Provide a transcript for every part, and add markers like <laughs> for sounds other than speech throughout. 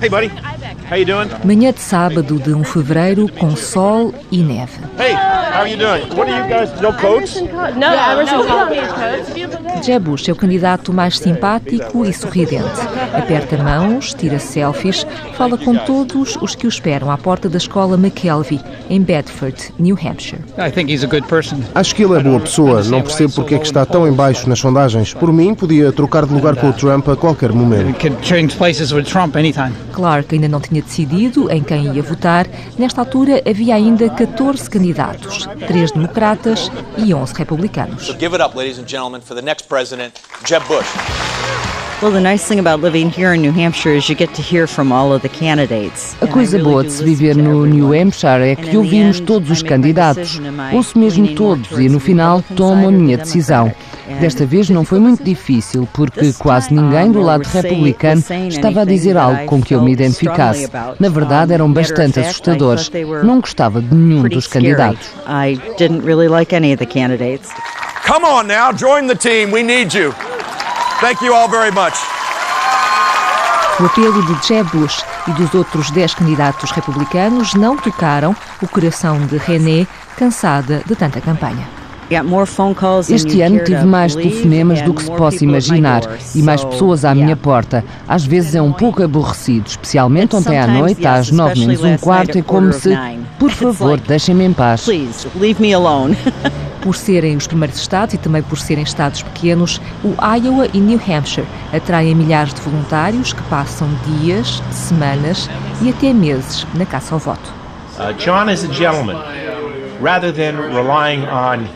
Hey, buddy. How you doing? Manhã de sábado de 1 de fevereiro com sol e neve. Hey, how are you doing? What are you guys? No coats? No, Emerson Coates. Jeb Bush é o candidato mais simpático e sorridente. Aperta mãos, tira selfies, fala com todos os que o esperam à porta da escola McKelvey, em Bedford, New Hampshire. Acho que ele é boa pessoa. Não percebo porque é que está tão em baixo nas sondagens. Por mim, podia trocar de lugar com o Trump a qualquer momento. Clark ainda não tinha decidido em quem ia votar. Nesta altura havia ainda 14 candidatos, 3 democratas e 11 republicanos. Give it up, ladies and gentlemen, for the next president, Jeb Bush. Well, the nice thing about living here in New Hampshire is you get to hear from all of the candidates. A coisa boa de se viver no New Hampshire é que ouvimos todos os candidatos. Ouço mesmo todos e no final tomo a minha decisão. Desta vez não foi muito difícil, porque quase ninguém do lado republicano estava a dizer algo com que eu me identificasse. Na verdade, eram bastante assustadores. Não gostava de nenhum dos candidatos. Come on now, join the team. We need you. Thank you all very much. O apelo de Jeb Bush e dos outros 10 candidatos republicanos não tocaram o coração de René, cansada de tanta campanha. Este ano tive mais telefonemas do que se possa imaginar e mais So, pessoas à minha porta. Às vezes é um pouco aborrecido, especialmente ontem à noite, às nove menos um quarto, é como se, por favor, deixem-me em paz. <laughs> Por serem os primeiros estados e também por serem estados pequenos, o Iowa e New Hampshire atraem milhares de voluntários que passam dias, semanas e até meses na caça ao voto. Uh, John is a gentleman. Rather than relying on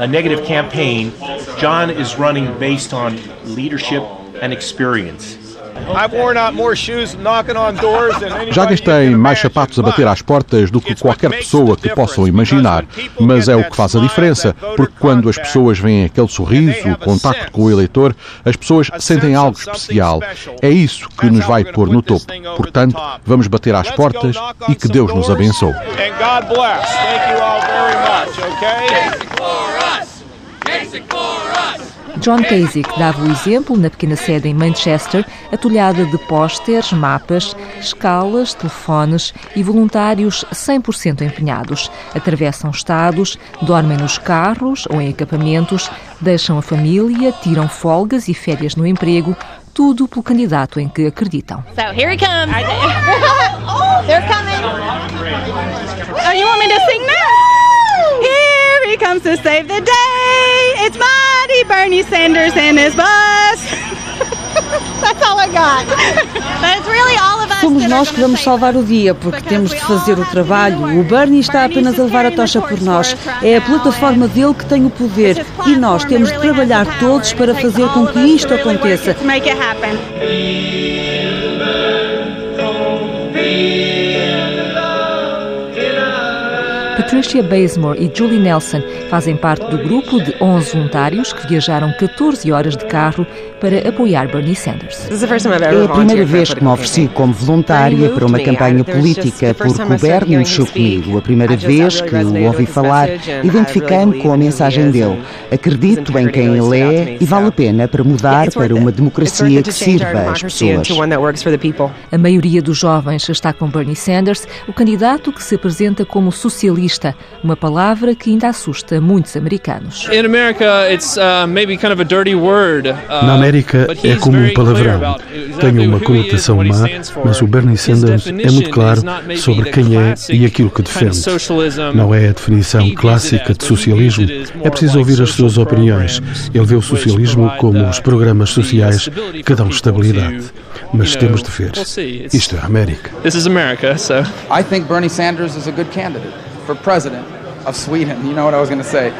a negative campaign, John is running based on leadership and experience. I've worn out more shoes knocking on doors than anybody Já gastei mais sapatos a bater às portas do que qualquer pessoa que possam imaginar, mas é o que faz a diferença, porque quando as pessoas veem aquele sorriso, o contacto com o eleitor, as pessoas sentem algo especial. É isso que nos vai pôr no topo. Portanto, vamos bater às portas e que Deus nos abençoe. And God bless. Thank you all very much, okay? John Kasich dava o exemplo na pequena sede em Manchester, atulhada de pósteres, mapas, escalas, telefones e voluntários 100% empenhados. Atravessam estados, dormem nos carros ou em acampamentos, deixam a família, tiram folgas e férias no emprego, tudo pelo candidato em que acreditam. So here he comes. <laughs> They're coming. Oh, you want me to sing now? He comes to save the day. It's mighty Bernie Sanders and his bus. <laughs> That's all I got. But it's really all of us. Somos nós que vamos salvar o dia, porque temos de fazer o trabalho. O Bernie está apenas a levar a tocha por nós. É a plataforma dele que tem o poder e nós temos de trabalhar todos para fazer com que isto aconteça. Patricia Bazemore e Julie Nelson fazem parte do grupo de 11 voluntários que viajaram 14 horas de carro para apoiar Bernie Sanders. É a primeira vez que me ofereci como voluntária para uma campanha política, porque o Bernie mexeu comigo. A primeira vez que o ouvi falar, identifiquei-me com a mensagem dele. Acredito em quem ele é e vale a pena para mudar para uma democracia que sirva às pessoas. A maioria dos jovens está com Bernie Sanders, o candidato que se apresenta como socialista, uma palavra que ainda assusta muitos americanos. Uh, uh, Na América é como um palavrão. Tem uma conotação má, mas o Bernie Sanders é muito claro sobre quem é e aquilo que defende. Não é a definição clássica de socialismo. É preciso ouvir as suas opiniões. Ele vê o socialismo como uh, os programas sociais que dão estabilidade. Mas temos de ver. Isto é a América. This is America, so. I think Bernie Sanders is a good candidate for president of Sweden. You know what I was going to say.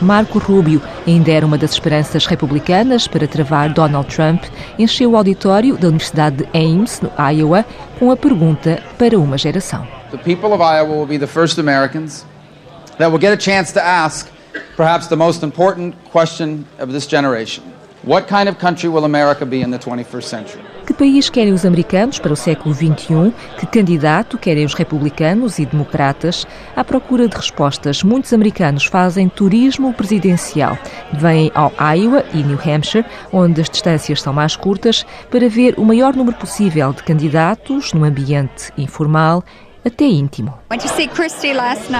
Marco Rubio ainda era uma das esperanças republicanas para travar Donald Trump, encheu o auditório da Universidade de Ames, no Iowa, com a pergunta para uma geração. The people of Iowa will be the first Americans that will get a chance to ask perhaps the most important question of this generation. What kind of country will America be in the 21st century? Que país querem os americanos para o século XXI? Que candidato querem os republicanos e democratas? À procura de respostas, muitos americanos fazem turismo presidencial. Vêm ao Iowa e New Hampshire, onde as distâncias são mais curtas, para ver o maior número possível de candidatos num ambiente informal até íntimo.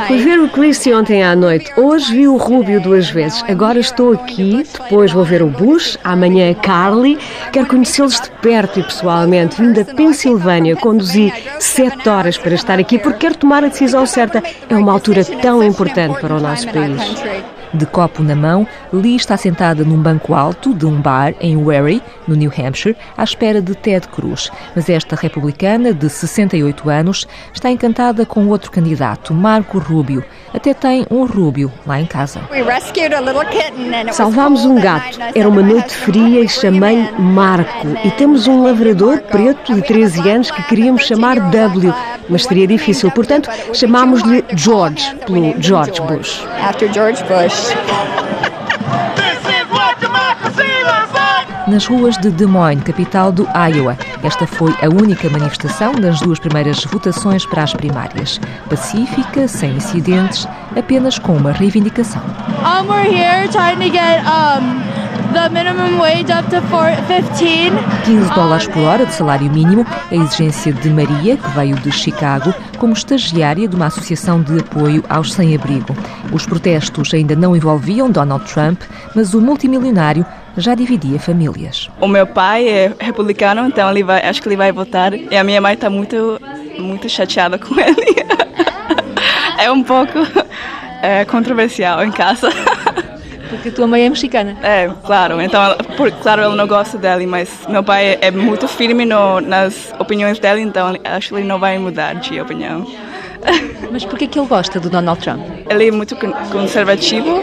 Fui ver o Christie ontem à noite. Hoje vi o Rubio duas vezes. Agora estou aqui, depois vou ver o Bush, amanhã a Carly. Quero conhecê-los de perto e pessoalmente. Vim da Pensilvânia, conduzi sete horas para estar aqui porque quero tomar a decisão certa. É uma altura tão importante para o nosso país. De copo na mão, Lee está sentada num banco alto de um bar em Wary, no New Hampshire, à espera de Ted Cruz. Mas esta republicana, de 68 anos, está encantada com outro candidato, Marco Rubio. Até tem um Rubio lá em casa. Salvámos um gato. Era uma noite fria e chamei Marco. E temos um lavrador preto de 13 anos que queríamos chamar W, mas seria difícil. Portanto, chamámos-lhe George, pelo George Bush. After George Bush. Nas ruas de Des Moines, capital do Iowa. Esta foi a única manifestação das duas primeiras votações para as primárias. Pacífica, sem incidentes, apenas com uma reivindicação. Um, we're here trying to get um, the minimum wage up to 15. 15 dólares por hora de salário mínimo, a exigência de Maria, que veio de Chicago, como estagiária de uma associação de apoio aos sem-abrigo. Os protestos ainda não envolviam Donald Trump, mas o multimilionário já dividia famílias. O meu pai é republicano, então ele vai, acho que ele vai votar. E a minha mãe está muito, muito chateada com <laughs> ele. é um pouco é, controversial em casa. Porque a tua mãe é mexicana. É, claro. Então, por, claro, ele não gosta dele, mas meu pai é muito firme no, nas opiniões dele, então acho que ele não vai mudar de opinião. Mas por que que ele gosta do Donald Trump? Ele é muito conservativo,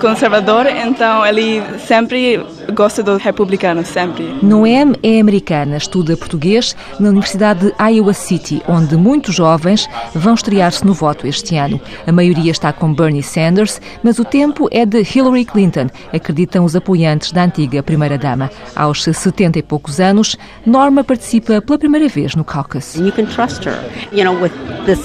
conservador, então ele sempre gosta dos republicanos, sempre. Noem é americana, estuda português na Universidade de Iowa City, onde muitos jovens vão estrear-se no voto este ano. A maioria está com Bernie Sanders, mas o tempo é de Hillary Clinton, acreditam os apoiantes da antiga primeira-dama. Aos 70 e poucos anos, Norma participa pela primeira vez no caucus. You can trust her, you know, with this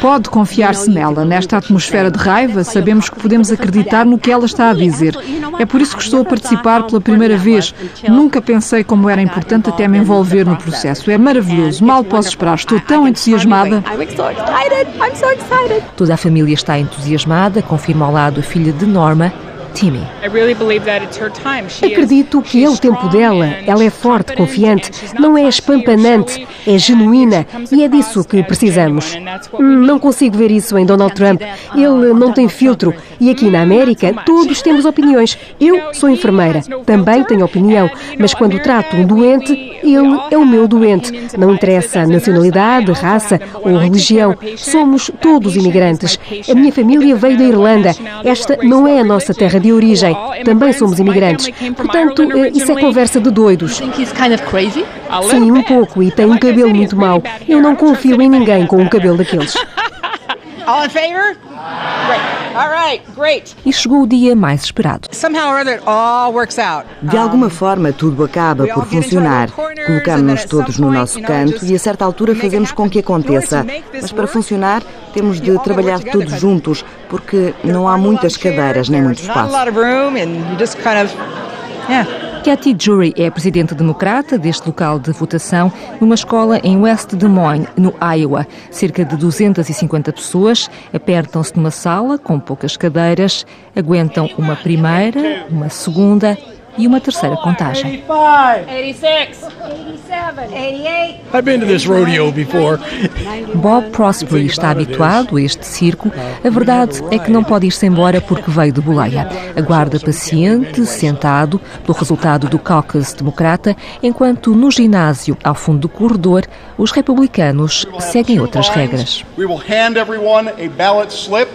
Pode confiar-se nela. Nesta atmosfera de raiva, sabemos que podemos acreditar no que ela está a dizer. É por isso que estou a participar pela primeira vez. Nunca pensei como era importante até me envolver no processo. É maravilhoso. Mal posso esperar. Estou tão entusiasmada. Toda a família está entusiasmada, confirma ao lado a filha de Norma, Timmy. Acredito que é o tempo dela. Ela é forte, confiante, não é espampanante, é genuína e é disso que precisamos. Não consigo ver isso em Donald Trump. Ele não tem filtro e aqui na América todos temos opiniões. Eu sou enfermeira, também tenho opinião, mas quando trato um doente, ele é o meu doente. Não interessa nacionalidade, raça ou religião. Somos todos imigrantes. A minha família veio da Irlanda. Esta não é a nossa terra de origem. Também somos imigrantes. Portanto, eh, isso é conversa de doidos. Sim, um pouco, e tem um cabelo muito mau. Eu não confio em ninguém com um cabelo daqueles. All in favor? All right, great. E chegou o dia mais esperado. De alguma forma, tudo acaba por funcionar. Colocamos-nos todos no nosso canto e, a certa altura, fazemos com que aconteça. Mas para funcionar, temos de trabalhar todos juntos, porque não há muitas cadeiras nem muito espaço. Kathy Jury é a presidente democrata deste local de votação numa escola em West Des Moines, no Iowa. Cerca de 250 pessoas apertam-se numa sala com poucas cadeiras, aguentam uma primeira, uma segunda e uma terceira contagem. 86, 87, 88. I've been to this rodeo before. Bob Prospery está habituado a este circo. A verdade é que não pode ir-se embora porque veio de boleia. Aguarda paciente, sentado, pelo resultado do caucus democrata, enquanto no ginásio, ao fundo do corredor, os republicanos seguem outras regras. We will hand everyone a ballot slip.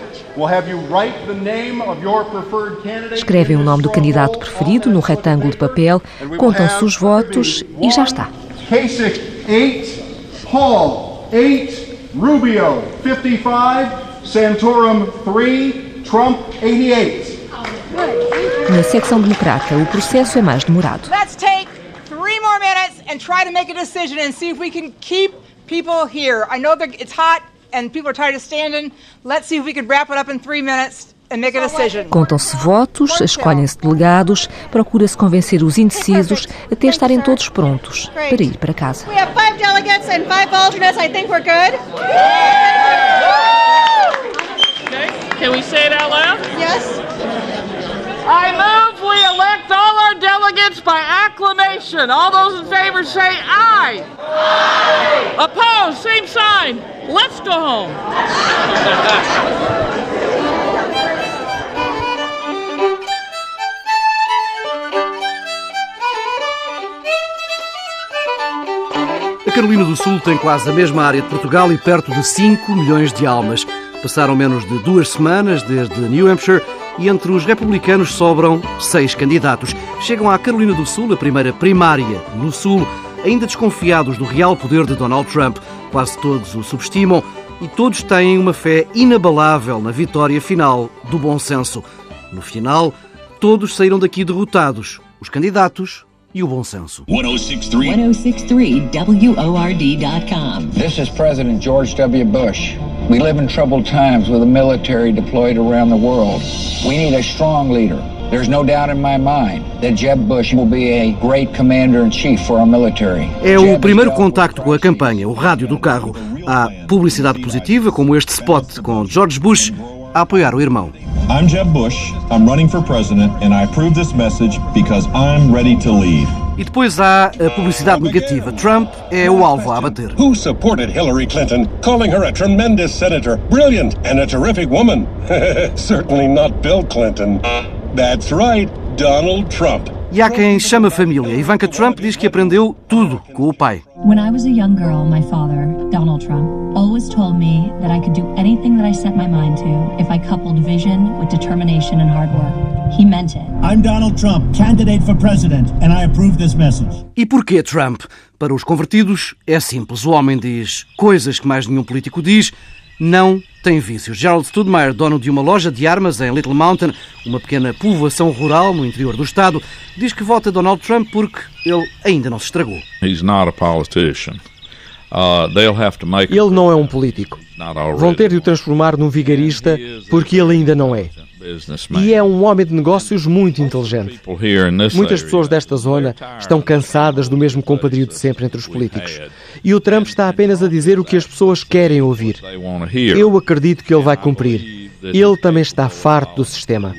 Escrevem o nome do candidato preferido no retângulo de papel, contam-se os votos e já está. Kasich, 8. Paul, 8. Rubio, 55. Santorum, 3. Trump, 88. Na secção democrata, o processo é mais demorado. Let's take three more and try to make a decision and see if we can keep people here. I know it's hot and people are tired of standing. Let's see if we can wrap it up in three minutes. Contam-se votos, escolhem-se delegados, procura-se convencer os indecisos até estarem todos prontos para ir para casa. We have five delegates and five alternates. I think we're good. Okay. Can we say it out loud? Yes. I move we elect all our delegates by acclamation. All those in favor say aye. Aye. Opposed, same sign. Let's go home. A Carolina do Sul tem quase a mesma área de Portugal e perto de 5 milhões de almas. Passaram menos de duas semanas desde New Hampshire e entre os republicanos sobram seis candidatos. Chegam à Carolina do Sul, a primeira primária no Sul, ainda desconfiados do real poder de Donald Trump. Quase todos o subestimam e todos têm uma fé inabalável na vitória final do bom senso. No final, todos saíram daqui derrotados, os candidatos e o bom senso. 1063 1063WORD.com. This is President George W. Bush. We live in troubled times with the military deployed around the world. We need a strong leader. There's no doubt in my mind that Jeb Bush will be a great commander in chief for our military. É o primeiro contacto com a campanha, o rádio do carro. Há publicidade positiva, como este spot com George Bush a apoiar o irmão. I'm Jeb Bush. I'm running for president and I approve this message because I'm ready to lead. E depois há a publicidade negativa. Trump é o alvo a abater. Who supported Hillary Clinton, calling her a tremendous senator, brilliant and a terrific woman? <laughs> Certainly not Bill Clinton. That's right, Donald Trump. E há quem chama família. Ivanka Trump diz que aprendeu tudo com o pai. When I was a young girl, my father, Donald Trump, always told me that I could do anything that I set my mind to if I coupled vision with determination and hard work. He meant it. I'm Donald Trump, candidate for president, and I approve this message. E porquê Trump? Para os convertidos é simples. O homem diz coisas que mais nenhum político diz não tem vícios. Gerald Studmeyer, dono de uma loja de armas em Little Mountain, uma pequena povoação rural no interior do estado, diz que vota Donald Trump porque ele ainda não se estragou. He's not a politician. Uh, ele não é um político. Vão ter de o transformar num vigarista porque ele ainda não é. E é um homem de negócios muito inteligente. Muitas pessoas desta zona estão cansadas do mesmo compadrio de sempre entre os políticos. E o Trump está apenas a dizer o que as pessoas querem ouvir. Eu acredito que ele vai cumprir. Ele também está farto do sistema.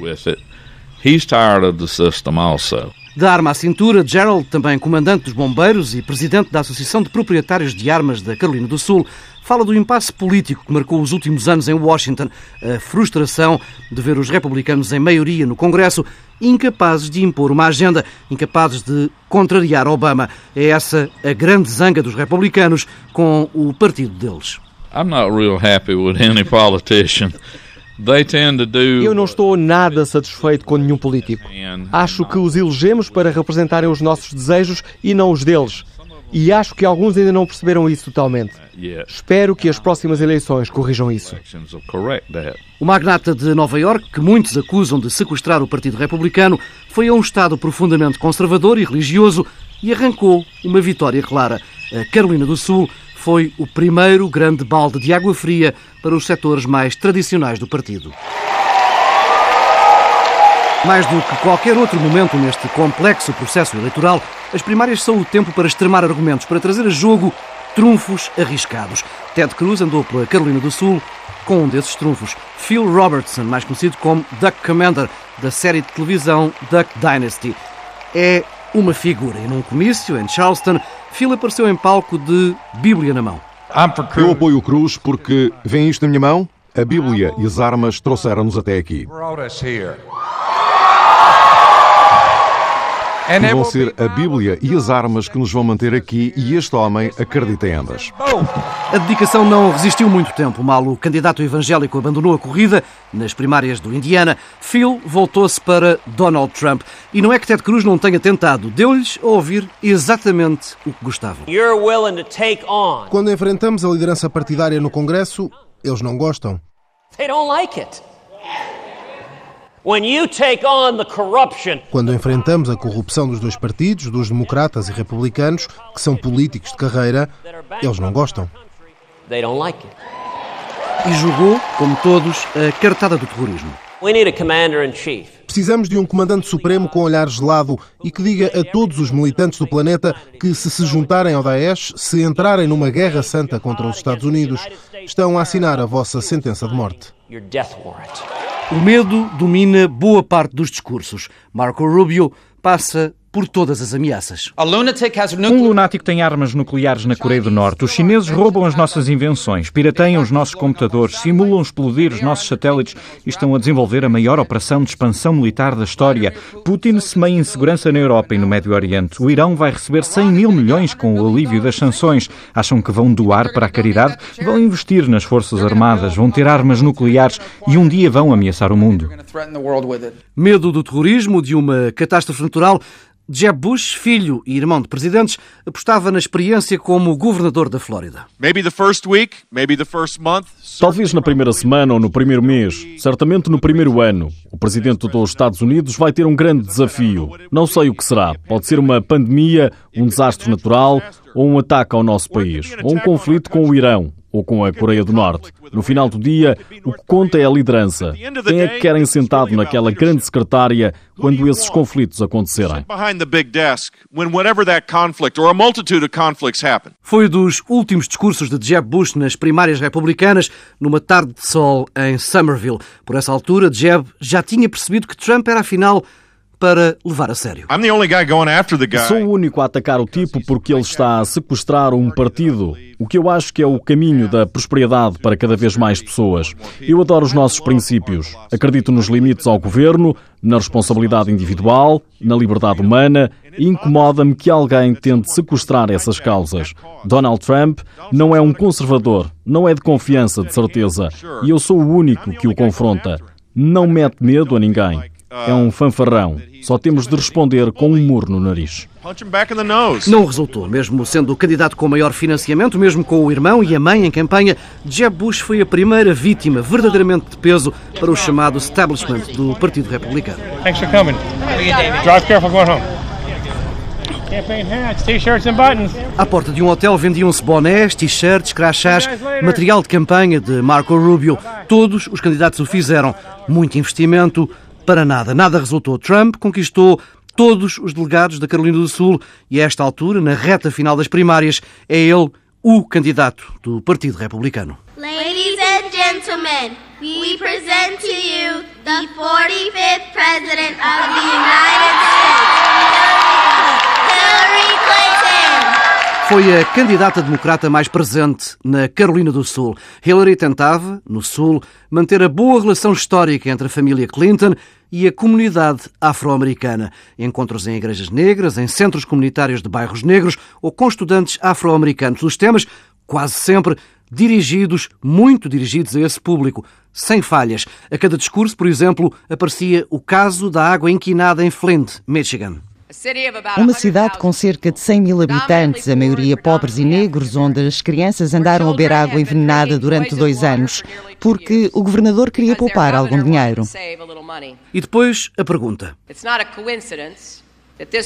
He's tired of the system also. Da arma à cintura, Gerald, também comandante dos bombeiros e presidente da Associação de Proprietários de Armas da Carolina do Sul, fala do impasse político que marcou os últimos anos em Washington, a frustração de ver os republicanos em maioria no Congresso incapazes de impor uma agenda, incapazes de contrariar Obama. É essa a grande zanga dos republicanos com o partido deles. I'm not real happy with any politician. Eu não estou nada satisfeito com nenhum político. Acho que os elegemos para representarem os nossos desejos e não os deles. E acho que alguns ainda não perceberam isso totalmente. Espero que as próximas eleições corrijam isso. O magnata de Nova York, que muitos acusam de sequestrar o Partido Republicano, foi a um Estado profundamente conservador e religioso e arrancou uma vitória clara. A Carolina do Sul foi o primeiro grande balde de água fria para os setores mais tradicionais do partido. Mais do que qualquer outro momento neste complexo processo eleitoral, as primárias são o tempo para extremar argumentos, para trazer a jogo trunfos arriscados. Ted Cruz andou pela Carolina do Sul com um desses trunfos. Phil Robertson, mais conhecido como Duck Commander, da série de televisão Duck Dynasty. É uma figura. E num comício em Charleston, Phil apareceu em palco de Bíblia na mão. Eu apoio o Cruz porque, vem isto na minha mão? A Bíblia e as armas trouxeram-nos até aqui. E vão ser a Bíblia e as armas que nos vão manter aqui e este homem acredita em ambas. A dedicação não resistiu muito tempo. Mal o candidato evangélico abandonou a corrida nas primárias do Indiana, Phil voltou-se para Donald Trump. E não é que Ted Cruz não tenha tentado, deu-lhes a ouvir exatamente o que gostavam. Quando enfrentamos a liderança partidária no Congresso, eles não gostam. Quando enfrentamos a corrupção dos dois partidos, dos democratas e republicanos, que são políticos de carreira, eles não gostam. E jogou, como todos, a cartada do terrorismo. Precisamos de um comandante supremo com olhar gelado e que diga a todos os militantes do planeta que, se se juntarem ao Daesh, se entrarem numa guerra santa contra os Estados Unidos, estão a assinar a vossa sentença de morte. O medo domina boa parte dos discursos. Marco Rubio passa por todas as ameaças. Um lunático tem armas nucleares na Coreia do Norte. Os chineses roubam as nossas invenções, pirateiam os nossos computadores, simulam explodir os nossos satélites e estão a desenvolver a maior operação de expansão militar da história. Putin semeia insegurança na Europa e no Médio Oriente. O Irão vai receber 100 mil milhões com o alívio das sanções. Acham que vão doar para a caridade? Vão investir nas forças armadas, vão ter armas nucleares e um dia vão ameaçar o mundo. Medo do terrorismo, de uma catástrofe natural, Jeb Bush, filho e irmão de presidentes, apostava na experiência como governador da Flórida. Talvez na primeira semana ou no primeiro mês, certamente no primeiro ano. O presidente dos Estados Unidos vai ter um grande desafio. Não sei o que será. Pode ser uma pandemia, um desastre natural ou um ataque ao nosso país, ou um conflito com o Irão, ou com a Coreia do Norte. No final do dia, o que conta é a liderança. Quem é que querem sentado naquela grande secretária quando esses conflitos acontecerem? Foi dos últimos discursos de Jeb Bush nas primárias republicanas, numa tarde de sol em Somerville. Por essa altura, Jeb já tinha percebido que Trump era afinal para levar a sério. Sou o único a atacar o tipo porque ele está a sequestrar um partido, o que eu acho que é o caminho da prosperidade para cada vez mais pessoas. Eu adoro os nossos princípios. Acredito nos limites ao governo, na responsabilidade individual, na liberdade humana e incomoda-me que alguém tente sequestrar essas causas. Donald Trump não é um conservador, não é de confiança, de certeza, e eu sou o único que o confronta. Não mete medo a ninguém. É um fanfarrão. Só temos de responder com um murro no nariz. Não resultou, mesmo sendo o candidato com maior financiamento, mesmo com o irmão e a mãe em campanha, Jeb Bush foi a primeira vítima verdadeiramente de peso para o chamado establishment do Partido Republicano. Thanks for coming. Drive careful going home. Campaign hats, t-shirts and buttons. À porta de um hotel vendiam-se bonés, t-shirts, crachás, material de campanha de Marco Rubio. Todos os candidatos o fizeram. Muito investimento, para nada. Nada resultou. Trump conquistou todos os delegados da Carolina do Sul e a esta altura, na reta final das primárias, é ele o candidato do Partido Republicano. Ladies and gentlemen, we present to you the 45th President of the United States, Hillary Clinton. Foi a candidata democrata mais presente na Carolina do Sul. Hillary tentava, no Sul, manter a boa relação histórica entre a família Clinton e a comunidade afro-americana. Encontros em igrejas negras, em centros comunitários de bairros negros ou com estudantes afro-americanos. Os temas, quase sempre, dirigidos, muito dirigidos a esse público, sem falhas. A cada discurso, por exemplo, aparecia o caso da água inquinada em Flint, Michigan. Uma cidade com cerca de 100 mil habitantes, a maioria pobres e negros, onde as crianças andaram a beber água envenenada durante dois anos, porque o governador queria poupar algum dinheiro. E depois a pergunta.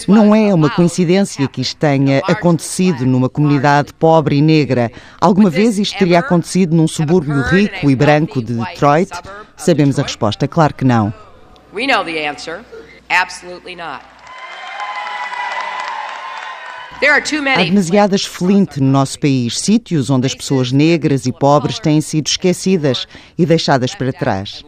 Não é uma coincidência que isto tenha acontecido numa comunidade pobre e negra. Alguma vez isto teria acontecido num subúrbio rico e branco de Detroit? Sabemos a resposta, claro que não. Há demasiadas Flint no nosso país, sítios onde as pessoas negras e pobres têm sido esquecidas e deixadas para trás.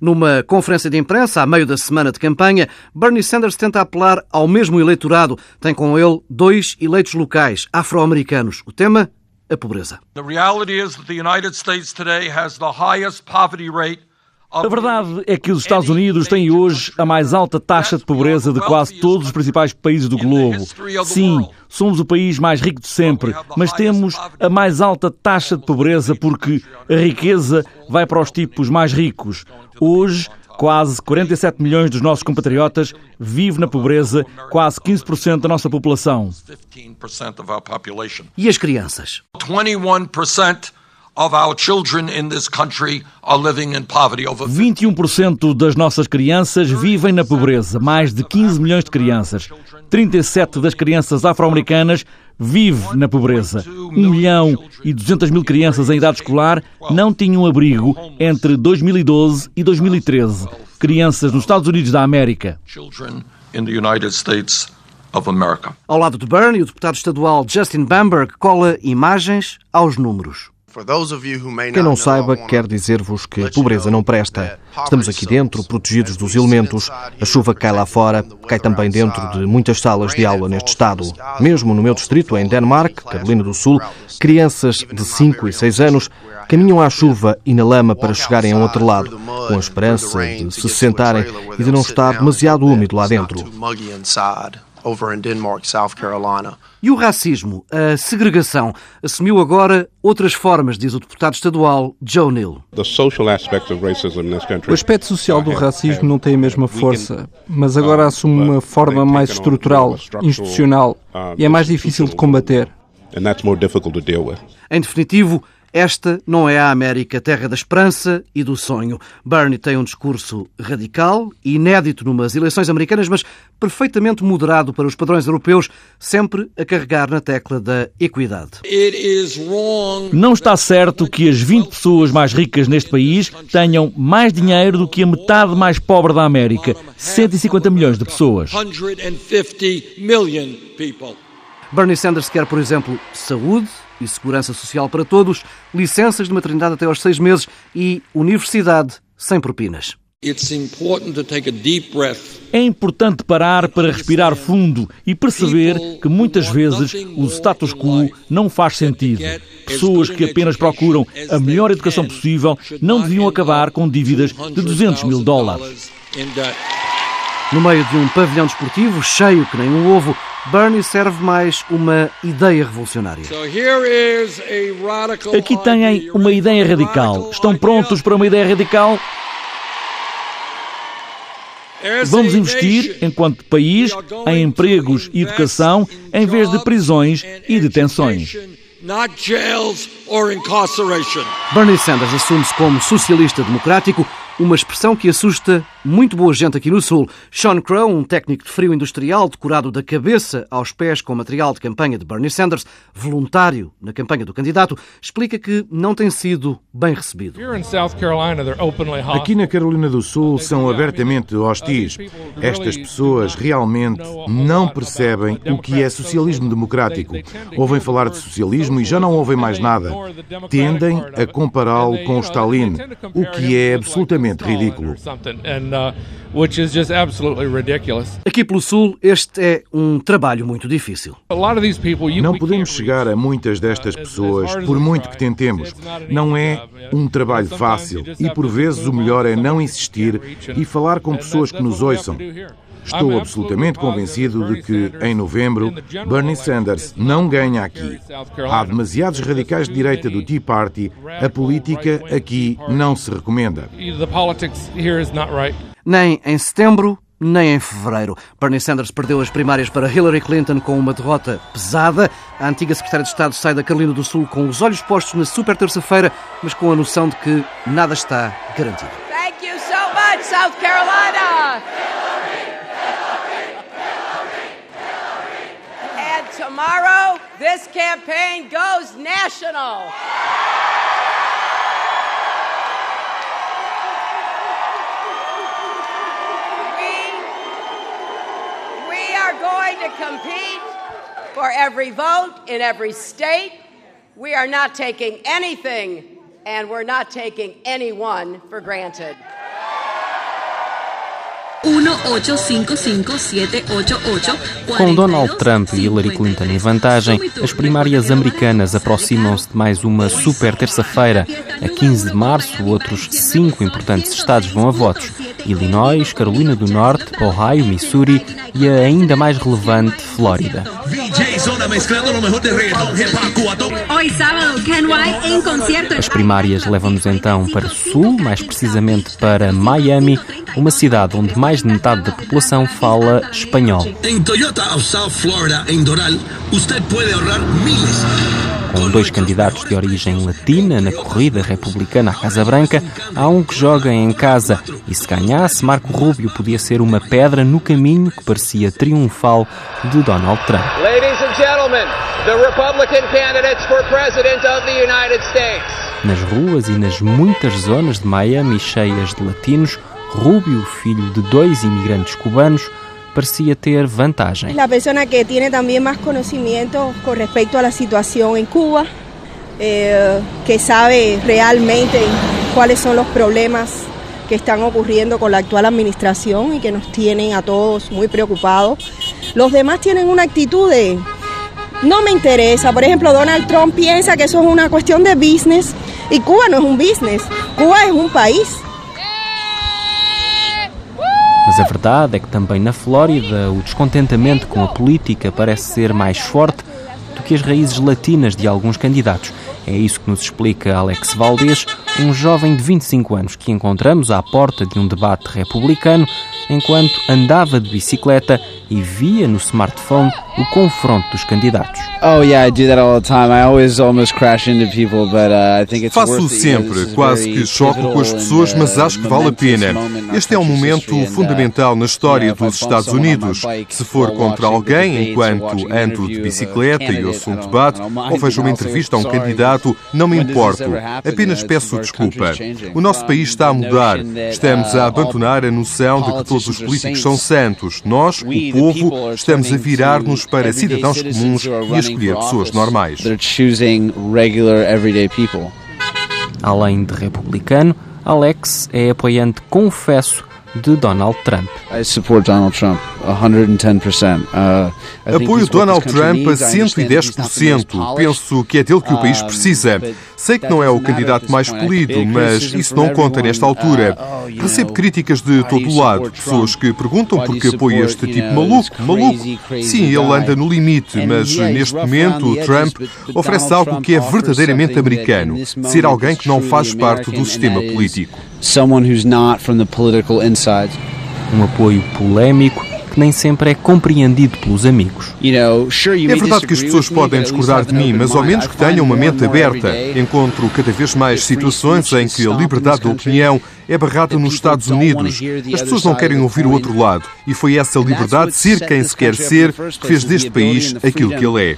Numa conferência de imprensa, a meio da semana de campanha, Bernie Sanders tenta apelar ao mesmo eleitorado. Tem com ele dois eleitos locais, afro-americanos. O tema? A pobreza. The reality is that the United States today has the highest poverty rate a verdade é que os Estados Unidos têm hoje a mais alta taxa de pobreza de quase todos os principais países do globo. Sim, somos o país mais rico de sempre, mas temos a mais alta taxa de pobreza porque a riqueza vai para os tipos mais ricos. Hoje, quase 47 milhões dos nossos compatriotas vivem na pobreza, quase 15% da nossa população. E as crianças? 21% 21% das nossas crianças vivem na pobreza, mais de 15 milhões de crianças. 37 das crianças afro-americanas vivem na pobreza. 1 milhão e 200 mil crianças em idade escolar não tinham abrigo entre 2012 e 2013. Crianças nos Estados Unidos da América. Ao lado de Bernie, o deputado estadual Justin Bamberg cola imagens aos números. Quem não saiba, quer dizer-vos que a pobreza não presta. Estamos aqui dentro, protegidos dos elementos. A chuva cai lá fora, cai também dentro de muitas salas de aula neste estado. Mesmo no meu distrito, em Denmark, Carolina do Sul, crianças de 5 e 6 anos caminham à chuva e na lama para chegarem a um outro lado, com a esperança de se sentarem e de não estar demasiado úmido lá dentro over in Denmark, South Carolina. E o racismo, a segregação, assumiu agora outras formas, diz o deputado estadual Joe Neal. O aspecto social do racismo não tem a mesma força, mas agora assume uma forma mais estrutural, institucional, e é mais difícil de combater. Em definitivo, esta não é a América, terra da esperança e do sonho. Bernie tem um discurso radical e inédito numas eleições americanas, mas perfeitamente moderado para os padrões europeus, sempre a carregar na tecla da equidade. Não está certo que as 20 pessoas mais ricas neste país tenham mais dinheiro do que a metade mais pobre da América, 150 milhões de pessoas. Bernie Sanders quer, por exemplo, saúde e segurança social para todos, licenças de maternidade até aos seis meses e universidade sem propinas. É importante parar para respirar fundo e perceber que muitas vezes o status quo não faz sentido. Pessoas que apenas procuram a melhor educação possível não deviam acabar com dívidas de 200 mil dólares. No meio de um pavilhão desportivo cheio que nem um ovo, Bernie serve mais uma ideia revolucionária. Aqui têm uma ideia radical. Estão prontos para uma ideia radical? Vamos investir, enquanto país, em empregos e educação, em vez de prisões e detenções. Bernie Sanders assume-se como socialista democrático uma expressão que assusta muito boa gente aqui no Sul. Sean Crow, um técnico de frio industrial decorado da cabeça aos pés com material de campanha de Bernie Sanders, voluntário na campanha do candidato, explica que não tem sido bem recebido. Aqui na Carolina do Sul são abertamente hostis. Estas pessoas realmente não percebem o que é socialismo democrático. Ouvem falar de socialismo e já não ouvem mais nada. Tendem a compará-lo com o Stalin, o que é absolutamente ridículo. Aqui pelo Sul, este é um trabalho muito difícil. Não podemos chegar a muitas destas pessoas, por muito que tentemos. Não é um trabalho fácil e, por vezes, o melhor é não insistir e falar com pessoas que nos ouçam. Estou absolutamente convencido de que, em novembro, Bernie Sanders não ganha aqui. Há demasiados radicais de direita do Tea Party. A política aqui não se recomenda. Nem em setembro, nem em fevereiro. Bernie Sanders perdeu as primárias para Hillary Clinton com uma derrota pesada. A antiga secretária de Estado sai da Carolina do Sul com os olhos postos na super terça-feira, mas com a noção de que nada está garantido. Thank you so much, South Carolina! Tomorrow, this campaign goes national. We, we are going to compete for every vote in every state. We are not taking anything and we're not taking anyone for granted. Com Donald Trump e Hillary Clinton em vantagem, as primárias americanas aproximam-se de mais uma super terça-feira. A 15 de março, outros cinco importantes estados vão a votos: Illinois, Carolina do Norte, Ohio, Missouri e a ainda mais relevante Flórida. As primárias levam-nos então para o sul, mais precisamente para Miami, uma cidade onde mais de metade da população fala espanhol. Em Toyota of South Florida, em Doral, você pode ahorrar miles com dois candidatos de origem latina na corrida republicana à Casa Branca, há um que joga em casa e se ganhasse, Marco Rubio podia ser uma pedra no caminho que parecia triunfal de Donald Trump. Ladies and gentlemen, the Republican candidates for President of the United States. Nas ruas e nas muitas zonas de Miami cheias de latinos, Rubio, filho de dois imigrantes cubanos, parecia ter vantagem. A pessoa que tem também mais conhecimento com respeito à situação em Cuba, eh, que sabe realmente quais são os problemas que están ocurriendo con la actual administración y que nos tienen a todos muy preocupados. Los demás tienen una actitud de no me interesa. Por ejemplo, Donald Trump piensa que eso es una cuestión de business y Cuba no es un business, Cuba es un país. Mas a verdade é que também na Flórida o descontentamento com a política parece ser mais forte do que as raízes latinas de alguns candidatos. É isso que nos explica Alex Valdez, um jovem de 25 anos que encontramos à porta de um debate republicano enquanto andava de bicicleta e via no smartphone o confronto dos candidatos. Oh yeah, I do that all the time. I always almost crash into people, but uh, I think it's Faço sempre, quase que choco com as pessoas, mas uh, acho que vale a pena. Este é um momento uh, fundamental na história dos Estados Unidos. Se for contra alguém enquanto ando de bicicleta e ouço um debate ou vejo uma entrevista a um candidato, não me importo. Apenas peço desculpa. O nosso país está a mudar. Estamos a abandonar a noção de que todos os políticos são santos. Nós, o povo, estamos a virar-nos para cidadãos comuns e a escolher pessoas normais. Além de republicano, Alex é apoiante confesso de Donald Trump. I support Donald Trump 110%. Apoio Donald Trump a 110%. Penso que é dele que o país precisa. Sei que não é o candidato mais polido, mas isso não conta nesta altura. Oh, Recebo críticas de todo o lado. Pessoas que perguntam por que apoio este tipo maluco. Maluco. Sim, ele anda no limite, mas neste momento Trump oferece algo que é verdadeiramente americano. Ser alguém que não faz parte do sistema político. Um apoio polémico que nem sempre é compreendido pelos amigos. É verdade que as pessoas podem discordar de mim, mas ao menos que tenham uma mente aberta. Encontro cada vez mais situações em que a liberdade de opinião é barrada nos Estados Unidos. As pessoas não querem ouvir o outro lado. E foi essa liberdade de ser quem se quer ser que fez deste país aquilo que ele é.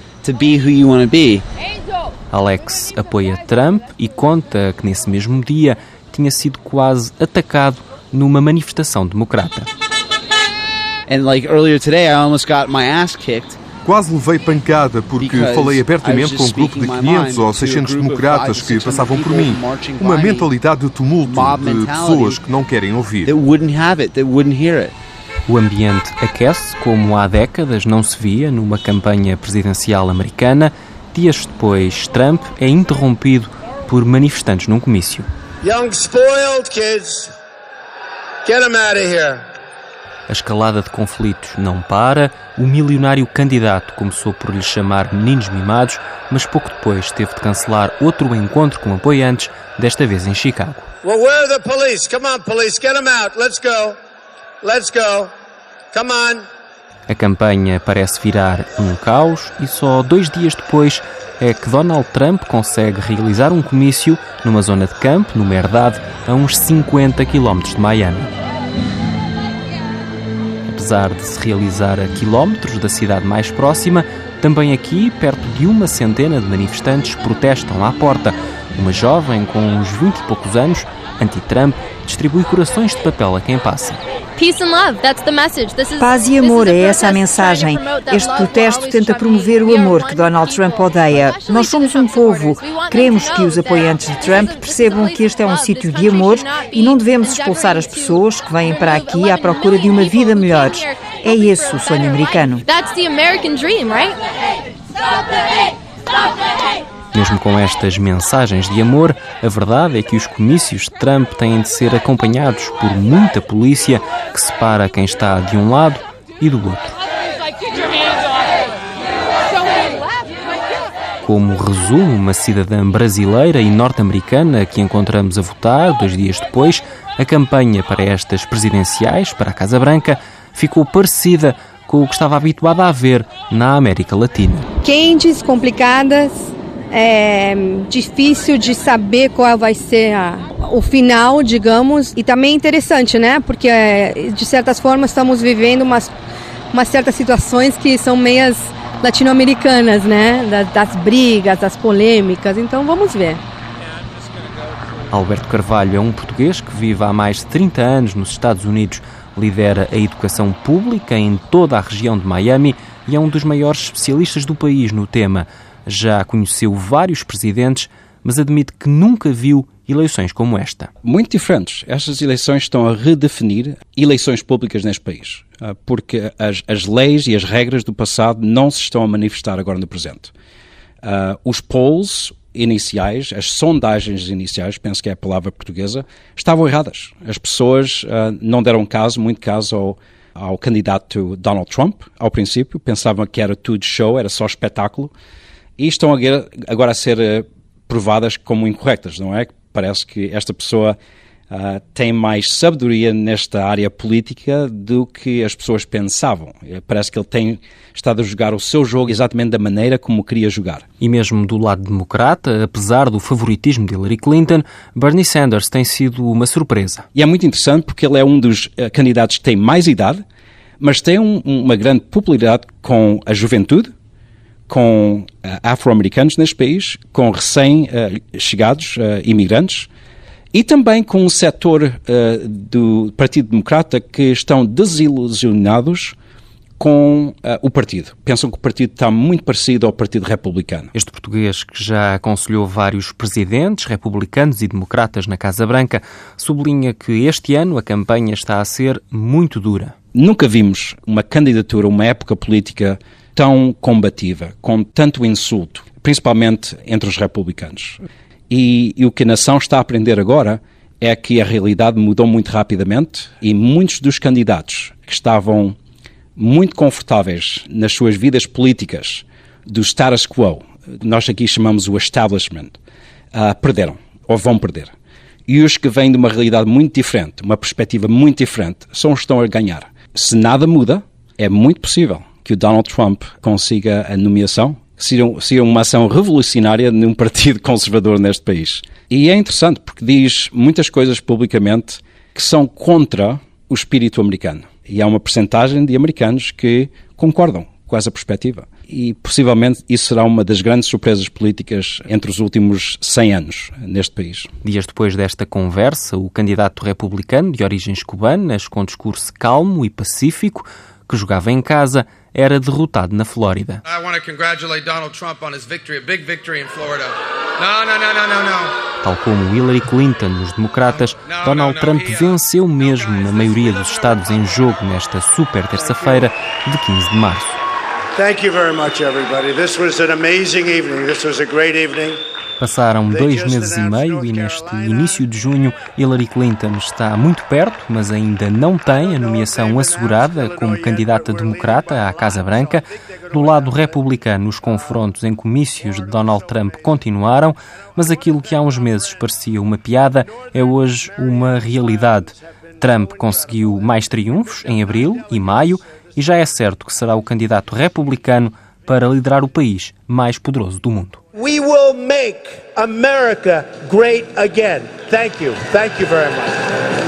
Alex apoia Trump e conta que nesse mesmo dia tinha sido quase atacado numa manifestação democrata. And like earlier today I almost got my ass kicked. Quase levei pancada porque falei abertamente com um grupo de 500 ou 600 democratas que passavam por mim. Uma mentalidade de tumulto, de pessoas que não querem ouvir. O ambiente aquece como há décadas não se via numa campanha presidencial americana. Dias depois, Trump é interrompido por manifestantes num comício. Young spoiled kids, get them out of here. A escalada de conflitos não para. O milionário candidato começou por lhe chamar meninos mimados, mas pouco depois teve de cancelar outro encontro com apoiantes, desta vez em Chicago. Well, where are the police? Come on, police, get them out. Let's go. Let's go. Come on. A campanha parece virar um caos e só dois dias depois é que Donald Trump consegue realizar um comício numa zona de campo, numa herdade, a uns 50 quilómetros de Miami apesar de se realizar a quilómetros da cidade mais próxima, também aqui, perto de uma centena de manifestantes protestam à porta. Uma jovem com uns 20 e poucos anos, anti-Trump, distribui corações de papel a quem passa. Paz e amor é essa a mensagem. Este protesto tenta promover o amor que Donald Trump odeia. Nós somos um povo. Queremos que os apoiantes de Trump percebam que este é um sítio de amor e não devemos expulsar as pessoas que vêm para aqui à procura de uma vida melhor. É esse o sonho americano. That's the American dream, right? Stop the hate! Stop the hate! Mesmo com estas mensagens de amor, a verdade é que os comícios de Trump têm de ser acompanhados por muita polícia que separa quem está de um lado e do outro. como resumo uma cidadã brasileira e norte-americana que encontramos a votar dois dias depois, a campanha para estas presidenciais, para a Casa Branca, ficou parecida com o que estava habituada a ver na América Latina. Quentes, complicadas, é difícil de saber qual vai ser a, o final, digamos, e também interessante, né? Porque é, de certas formas estamos vivendo umas, umas certas situações que são meias latino-americanas, né? Das, das brigas, das polêmicas. Então vamos ver. Alberto Carvalho é um português que vive há mais de 30 anos nos Estados Unidos, lidera a educação pública em toda a região de Miami e é um dos maiores especialistas do país no tema já conheceu vários presidentes, mas admite que nunca viu eleições como esta. Muito diferentes. Estas eleições estão a redefinir eleições públicas neste país, ah, porque as, as leis e as regras do passado não se estão a manifestar agora no presente. Uh, os polls iniciais, as sondagens iniciais, penso que é a palavra portuguesa, estavam erradas. As pessoas uh, não deram caso, muito caso ao, ao candidato Donald Trump, ao princípio, pensavam que era tudo show, era só espetáculo e estão agora a ser eh, provadas como incorretas, não é? Parece que esta pessoa uh, tem mais sabedoria nesta área política do que as pessoas pensavam. Eh, parece que ele tem estado a jogar o seu jogo exatamente da maneira como queria jogar. E mesmo do lado democrata, apesar do favoritismo de Hillary Clinton, Bernie Sanders tem sido uma surpresa. E é muito interessante porque ele é um dos uh, candidatos que tem mais idade, mas tem um, uma grande popularidade com a juventude com uh, afro-americanos neste país, com recém-chegados, uh, imigrantes, e também com um setor do Partido Democrata que estão desilusionados com uh, o partido. Pensam que o partido está muito parecido ao Partido Republicano. Este português, que já aconselhou vários presidentes republicanos e democratas na Casa Branca, sublinha que este ano a campanha está a ser muito dura. Nunca vimos uma candidatura, uma época política tão combativa, com tanto insulto, principalmente entre os republicanos. E, e o que a nação está a aprender agora é que a realidade mudou muito rapidamente e muitos dos candidatos que estavam muito confortáveis nas suas vidas políticas do status quo, nós aqui chamamos o establishment, uh, perderam ou vão perder. E os que vêm de uma realidade muito diferente, uma perspectiva muito diferente, são os que estão a ganhar. Se nada muda, é muito possível que o Donald Trump consiga a nomeação, seria, uma ação revolucionária num partido <laughs> conservador neste país. E é interessante porque diz muitas coisas publicamente que são contra o espírito americano. E há uma percentagem de americanos que concordam com essa perspectiva. E possivelmente isso será uma das grandes surpresas políticas entre os últimos 100 anos neste país. Dias depois desta conversa, o candidato republicano de origens cubanas, com discurso calmo e pacífico, que jogava em casa, era derrotado na Flórida. Tal como Hillary Clinton nos Democratas, Donald Trump venceu mesmo na maioria dos estados em jogo nesta super terça-feira de 15 de março. Thank you very much, everybody. This was an amazing evening. This was a great evening. Passaram dois meses e meio e neste início de junho Hillary Clinton está muito perto, mas ainda não tem a nomeação assegurada como candidata democrata à Casa Branca. Do lado republicano, os confrontos em comícios de Donald Trump continuaram, mas aquilo que há uns meses parecia uma piada é hoje uma realidade. Trump conseguiu mais triunfos em abril e maio e já é certo que será o candidato republicano para liderar o país mais poderoso do mundo. We will make America great again. Thank you. Thank you very much.